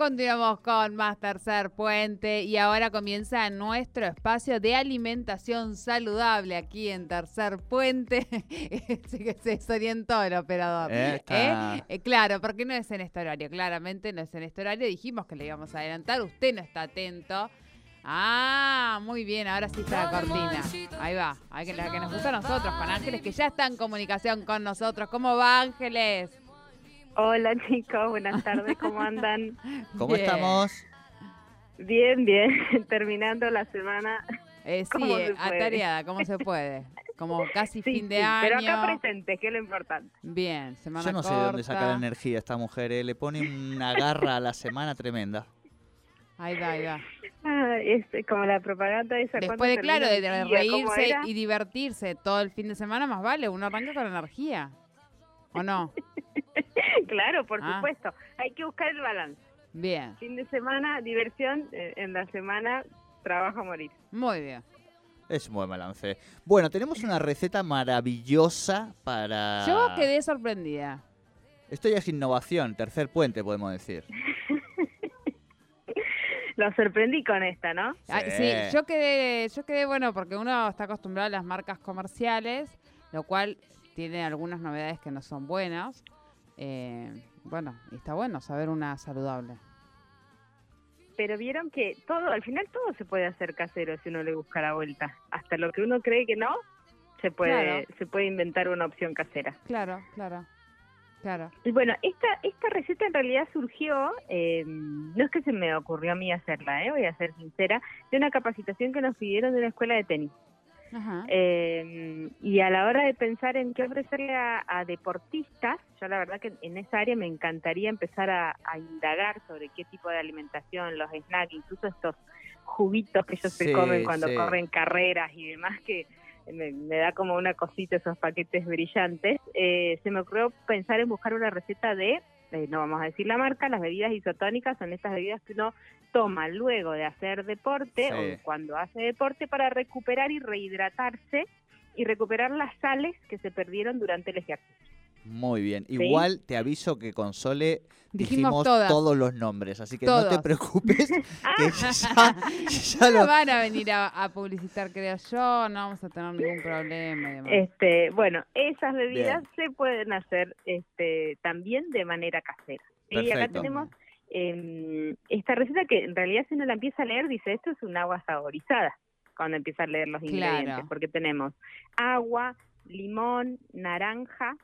Continuamos con más Tercer Puente y ahora comienza nuestro espacio de alimentación saludable aquí en Tercer Puente. sí que se desorientó el operador. Eh, ¿Eh? Eh, claro, porque no es en este horario. Claramente no es en este horario. Dijimos que le íbamos a adelantar. Usted no está atento. Ah, muy bien, ahora sí está la cortina. Ahí va, Hay que, la que nos gusta a nosotros, con Ángeles, que ya está en comunicación con nosotros. ¿Cómo va, Ángeles? Hola chicos, buenas tardes, ¿cómo andan? ¿Cómo estamos? Bien, bien, terminando la semana. Eh, sí, eh, atareada, ¿cómo se puede? Como casi fin de año. Pero acá presente, que es lo importante. Bien, semana Yo no sé de dónde saca la energía esta mujer, eh. le pone una garra a la semana tremenda. Ahí va, ahí va. Ah, es como la propaganda esa. Después, de, claro, de reírse y divertirse todo el fin de semana, más vale, uno arranca con energía. ¿O no? claro, por ah. supuesto. Hay que buscar el balance. Bien. Fin de semana, diversión. Eh, en la semana, trabajo a morir. Muy bien. Es un buen balance. Bueno, tenemos una receta maravillosa para... Yo quedé sorprendida. Esto ya es innovación, tercer puente podemos decir. Lo sorprendí con esta, ¿no? Sí. yo quedé, yo quedé bueno porque uno está acostumbrado a las marcas comerciales, lo cual tiene algunas novedades que no son buenas. Eh, bueno, está bueno saber una saludable. Pero vieron que todo, al final todo se puede hacer casero si uno le busca la vuelta. Hasta lo que uno cree que no, se puede, se puede inventar una opción casera. Claro, claro. Claro. Y bueno, esta, esta receta en realidad surgió, eh, no es que se me ocurrió a mí hacerla, eh, voy a ser sincera, de una capacitación que nos pidieron de una escuela de tenis. Eh, y a la hora de pensar en qué ofrecerle a, deportistas, yo la verdad que en esa área me encantaría empezar a, indagar sobre qué tipo de alimentación, los snacks, incluso estos juguitos que ellos se comen cuando corren carreras y demás, que me, da como una cosita esos paquetes brillantes. Eh, se me ocurrió pensar en buscar una receta de eh, no vamos a decir la marca, las bebidas isotónicas son estas bebidas que uno toma luego de hacer deporte o cuando hace deporte para recuperar y rehidratarse y recuperar las sales que se perdieron durante el ejercicio. Muy bien. Igual te aviso que con Sole dijimos, todos los nombres, así que no te preocupes. que ya, no van a venir a, publicitar, creo yo, no vamos a tener ningún problema. Este, bueno, esas bebidas se pueden hacer este, también de manera casera. Y acá tenemos em, esta receta que en realidad si uno la empieza a leer dice esto es un agua saborizada cuando empieza a leer los ingredientes, porque tenemos agua, limón, naranja,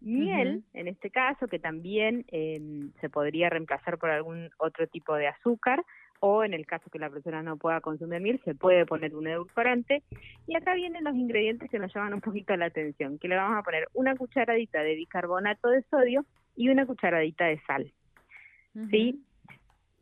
Miel, en este caso, que también em, se podría reemplazar por algún otro tipo de azúcar, o en el caso que la persona no pueda consumir miel, se puede poner un edulcorante. Y acá vienen los ingredientes que nos llaman un poquito la atención, que le vamos a poner una cucharadita de bicarbonato de sodio y una cucharadita de sal. ¿Sí?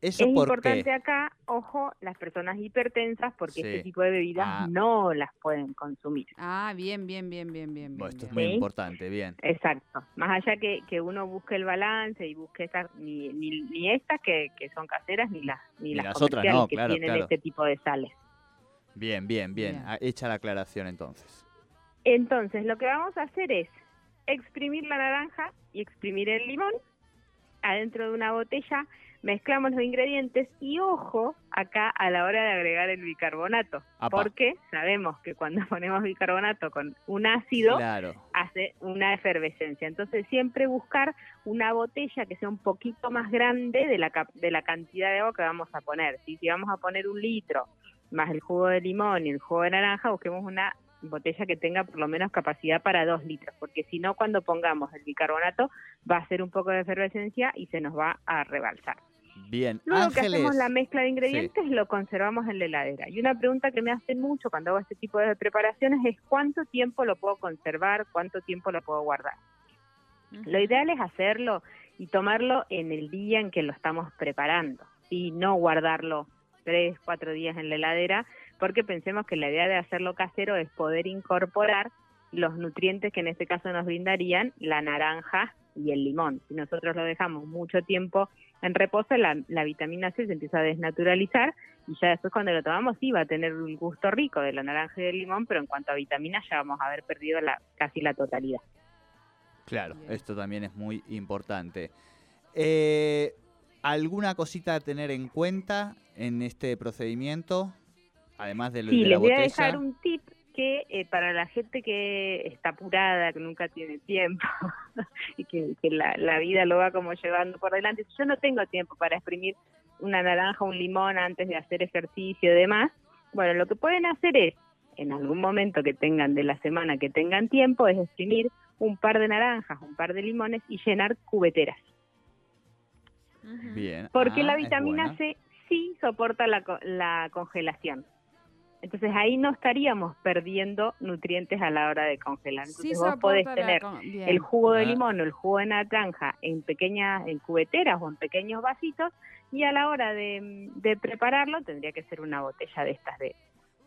Es importante acá, ojo, las personas hipertensas, porque este tipo de bebidas ah. no las pueden consumir. Ah, bien, bien, bien, bien, bien. esto es muy importante, bien. Exacto. Más allá que, que uno busque el balance y busque estas, ni, ni, estas que, que, son caseras, ni las, ni, las, otras que tienen este tipo de sales. Bien, bien, bien. Ah, hecha la aclaración entonces. Entonces, lo que vamos a hacer es exprimir la naranja y exprimir el limón adentro de una botella mezclamos los ingredientes y ojo acá a la hora de agregar el bicarbonato, porque sabemos que cuando ponemos bicarbonato con un ácido hace una efervescencia. Entonces siempre buscar una botella que sea un poquito más grande de la, de la cantidad de agua que vamos a poner. Si vamos a poner un litro más el jugo de limón y el jugo de naranja, busquemos una botella que tenga por lo menos capacidad para dos litros, porque si no, cuando pongamos el bicarbonato va a hacer un poco de efervescencia y se nos va a rebalsar. Bien, Luego que hacemos la mezcla de ingredientes, lo conservamos en la heladera. Y una pregunta que me hacen mucho cuando hago este tipo de preparaciones es cuánto tiempo lo puedo conservar, cuánto tiempo lo puedo guardar. Lo ideal es hacerlo y tomarlo en el día en que lo estamos preparando y no guardarlo tres, cuatro días en la heladera, porque pensemos que la idea de hacerlo casero es poder incorporar los nutrientes que en este caso nos brindarían la naranja y el limón. Si nosotros lo dejamos mucho tiempo en reposo, la, vitamina C se empieza a desnaturalizar y ya después cuando lo tomamos sí va a tener un gusto rico de la naranja y del limón, pero en cuanto a vitamina ya vamos a haber perdido la, casi la totalidad. Claro, esto también es muy importante. Eh, ¿Alguna cosita a tener en cuenta en este procedimiento? Además de, sí, de les voy a dejar un tip que eh, para la gente que está apurada, que nunca tiene tiempo y que, la, vida lo va como llevando por delante, yo no tengo tiempo para exprimir una naranja o un limón antes de hacer ejercicio y demás, bueno, lo que pueden hacer es, en algún momento que tengan de la semana que tengan tiempo, es exprimir un par de naranjas, un par de limones y llenar cubeteras. Bien. Porque la ah, vitamina C sí soporta la, la congelación. Entonces ahí no estaríamos perdiendo nutrientes a la hora de congelar. Entonces vos podés tener el jugo de ah. limón o el jugo de naranja en pequeñas, en cubeteras o en pequeños vasitos y a la hora de, de prepararlo tendría que ser una botella de estas de,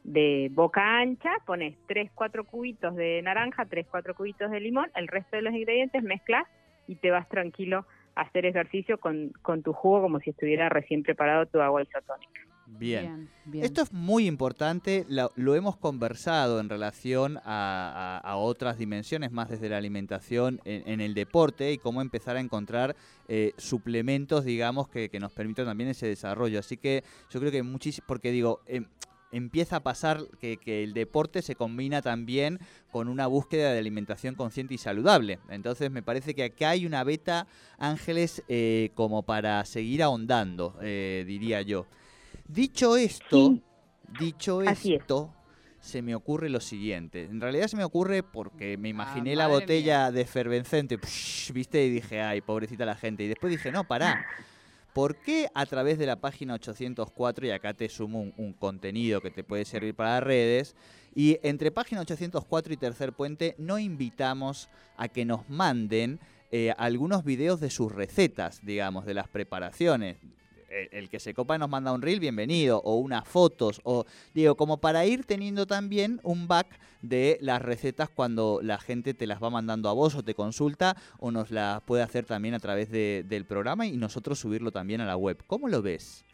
de boca ancha, pones 3, 4 cubitos de naranja, 3, 4 cubitos de limón, el resto de los ingredientes mezclas y te vas tranquilo a hacer ejercicio con, con tu jugo como si estuviera recién preparado tu agua isotónica. Bien. Esto es muy importante, lo, hemos conversado en relación a, otras dimensiones, más desde la alimentación en, el deporte y cómo empezar a encontrar eh, suplementos, digamos, que, nos permitan también ese desarrollo. Así que yo creo que muchísimo, porque digo, em, empieza a pasar que, el deporte se combina también con una búsqueda de alimentación consciente y saludable. Entonces me parece que acá hay una beta, Ángeles, eh, como para seguir ahondando, eh, diría yo. Dicho esto, dicho esto, se me ocurre lo siguiente. En realidad se me ocurre porque me ah, imaginé la botella de efervescente, viste, y dije, ay, pobrecita la gente. Y después dije, no, pará. ¿Por qué a través de la página 804, y acá te sumo un, contenido que te puede servir para redes, y entre página 804 y Tercer Puente no invitamos a que nos manden eh, algunos videos de sus recetas, digamos, de las preparaciones? El, que se copa nos manda un reel, bienvenido, o unas fotos, o digo, como para ir teniendo también un back de las recetas cuando la gente te las va mandando a vos o te consulta, o nos las puede hacer también a través del programa y nosotros subirlo también a la web. ¿Cómo lo ves?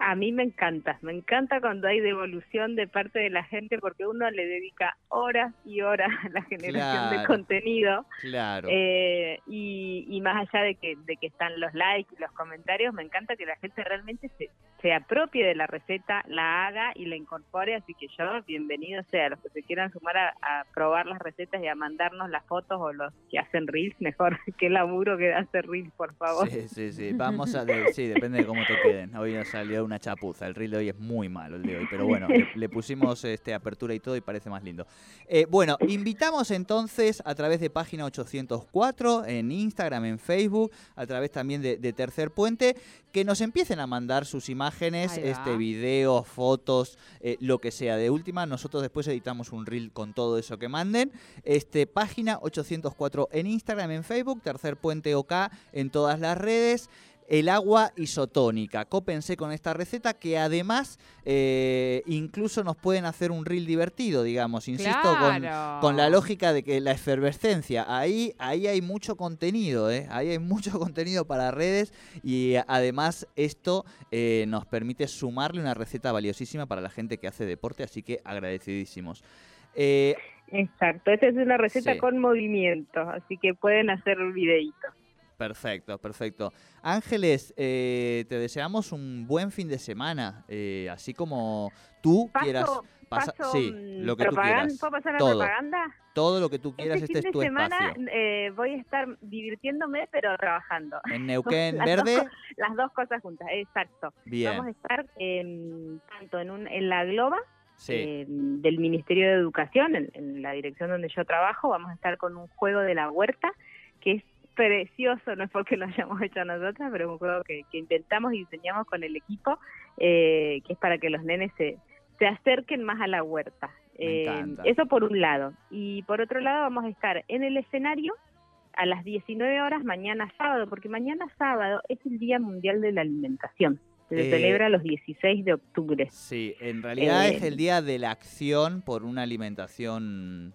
A mí me encanta, me encanta cuando hay devolución de parte de la gente porque uno le dedica horas y horas a la generación de contenido. Claro. Eh, y, y, más allá de que, de que están los likes y los comentarios, me encanta que la gente realmente se, se apropie de la receta, la haga y la incorpore. Así que yo, bienvenido sea, los que se quieran sumar a, probar las recetas y a mandarnos las fotos o los que hacen reels, mejor que laburo que hacer reels, por favor. Sí, sí, sí. Vamos a. De, sí, depende de cómo te queden. Hoy nos salió una chapuza. El reel de hoy es muy malo, el de hoy. Pero bueno, le, pusimos este, apertura y todo y parece más lindo. Eh, bueno, invitamos entonces a través de página 804 en Instagram, en Facebook, a través también de, de Tercer Puente, que nos empiecen a mandar sus imágenes, este video, fotos, eh, lo que sea. De última, nosotros después editamos un reel con todo eso que manden. Este, página 804 en Instagram, en Facebook, Tercer Puente OK en todas las redes el agua isotónica. Cópense con esta receta que además eh, incluso nos pueden hacer un reel divertido, digamos. Insisto, con, la lógica de que la efervescencia, ahí, ahí hay mucho contenido, ¿eh? ahí hay mucho contenido para redes y además esto eh, nos permite sumarle una receta valiosísima para la gente que hace deporte, así que agradecidísimos. Exacto, esta es una receta con movimiento, así que pueden hacer un videíto. Perfecto, perfecto. Ángeles, eh, te deseamos un buen fin de semana, eh, así como tú quieras. sí, mm, lo que tú quieras. ¿Puedo pasar la todo, propaganda? Todo lo que tú quieras, este, este es tu semana, Eh, voy a estar divirtiéndome, pero trabajando. En Neuquén Verde. las dos cosas juntas, exacto. Bien. Vamos a estar tanto en, un, en la Globa, del Ministerio de Educación, en, en, la dirección donde yo trabajo, vamos a estar con un juego de la huerta, que es precioso, no es porque lo hayamos hecho nosotras, pero es un juego que, intentamos y diseñamos con el equipo, eh, que es para que los nenes se, se acerquen más a la huerta. Eh, eso por un lado. Y por otro lado vamos a estar en el escenario a las 19 horas mañana sábado, porque mañana sábado es el Día Mundial de la Alimentación. Se eh, celebra los 16 de octubre. Sí, en realidad es el Día de la Acción por una alimentación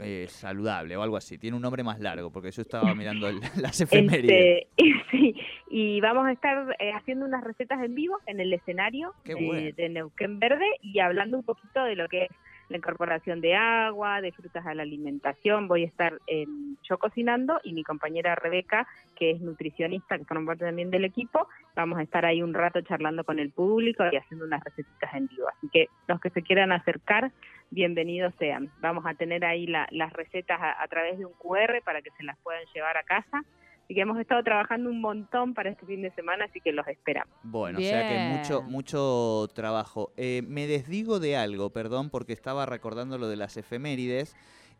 eh, saludable o algo así. Tiene un nombre más largo porque yo estaba mirando las efemérides. Este, sí, y vamos a estar eh, haciendo unas recetas en vivo en el escenario de, Neuquén Verde y hablando un poquito de lo que es la incorporación de agua, de frutas a la alimentación. Voy a estar en yo cocinando y mi compañera Rebeca, que es nutricionista, que forma parte también del equipo, vamos a estar ahí un rato charlando con el público y haciendo unas recetas en vivo. Así que los que se quieran acercar, bienvenidos sean. Vamos a tener ahí las recetas a través de un QR para que se las puedan llevar a casa y que hemos estado trabajando un montón para este fin de semana, así que los esperamos. Bueno, o sea que mucho, mucho trabajo. Eh, me desdigo de algo, perdón, porque estaba recordando lo de las efemérides.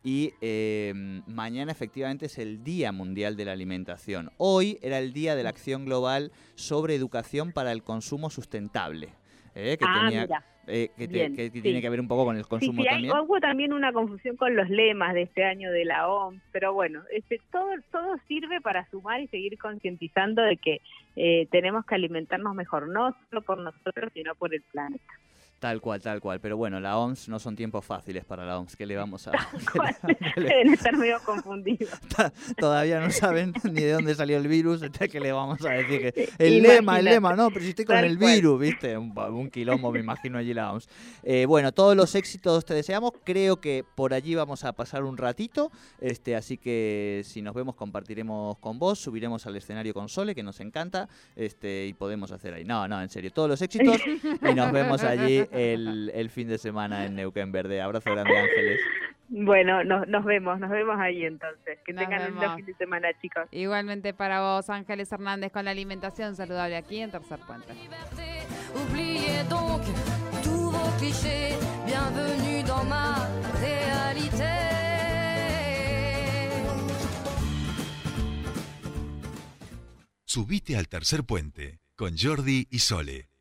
Y em, mañana efectivamente es el Día Mundial de la Alimentación. Hoy era el Día de la Acción Global sobre Educación para el Consumo Sustentable. Eh, que ah, tenía, eh, que, tiene que ver un poco con el consumo sí, también. hubo también una confusión con los lemas de este año de la OMS, pero bueno, este, todo, todo sirve para sumar y seguir concientizando de que eh, tenemos que alimentarnos mejor, no solo por nosotros, sino por el planeta. Tal cual, tal cual. Pero bueno, la OMS no son tiempos fáciles para la OMS. ¿Qué le vamos a...? Deben estar medio confundidos. Todavía no saben ni de dónde salió el virus. ¿Qué le vamos a decir? Que el lema, el lema, no, pero si estoy con el virus, ¿viste? Un, un, quilombo, me imagino allí la OMS. Eh, bueno, todos los éxitos te deseamos. Creo que por allí vamos a pasar un ratito. Este, así que si nos vemos, compartiremos con vos. Subiremos al escenario con Sole, que nos encanta. Este, y podemos hacer ahí. No, no, en serio. Todos los éxitos. y nos vemos allí el, fin de semana en Neuquén Verde. Abrazo grande, Ángeles. Bueno, nos, vemos, nos vemos ahí entonces. Que tengan un buen fin de semana, chicos. Igualmente para vos, Ángeles Hernández, con la alimentación saludable aquí en Tercer Puente. Subite al tercer puente con Jordi y Sole.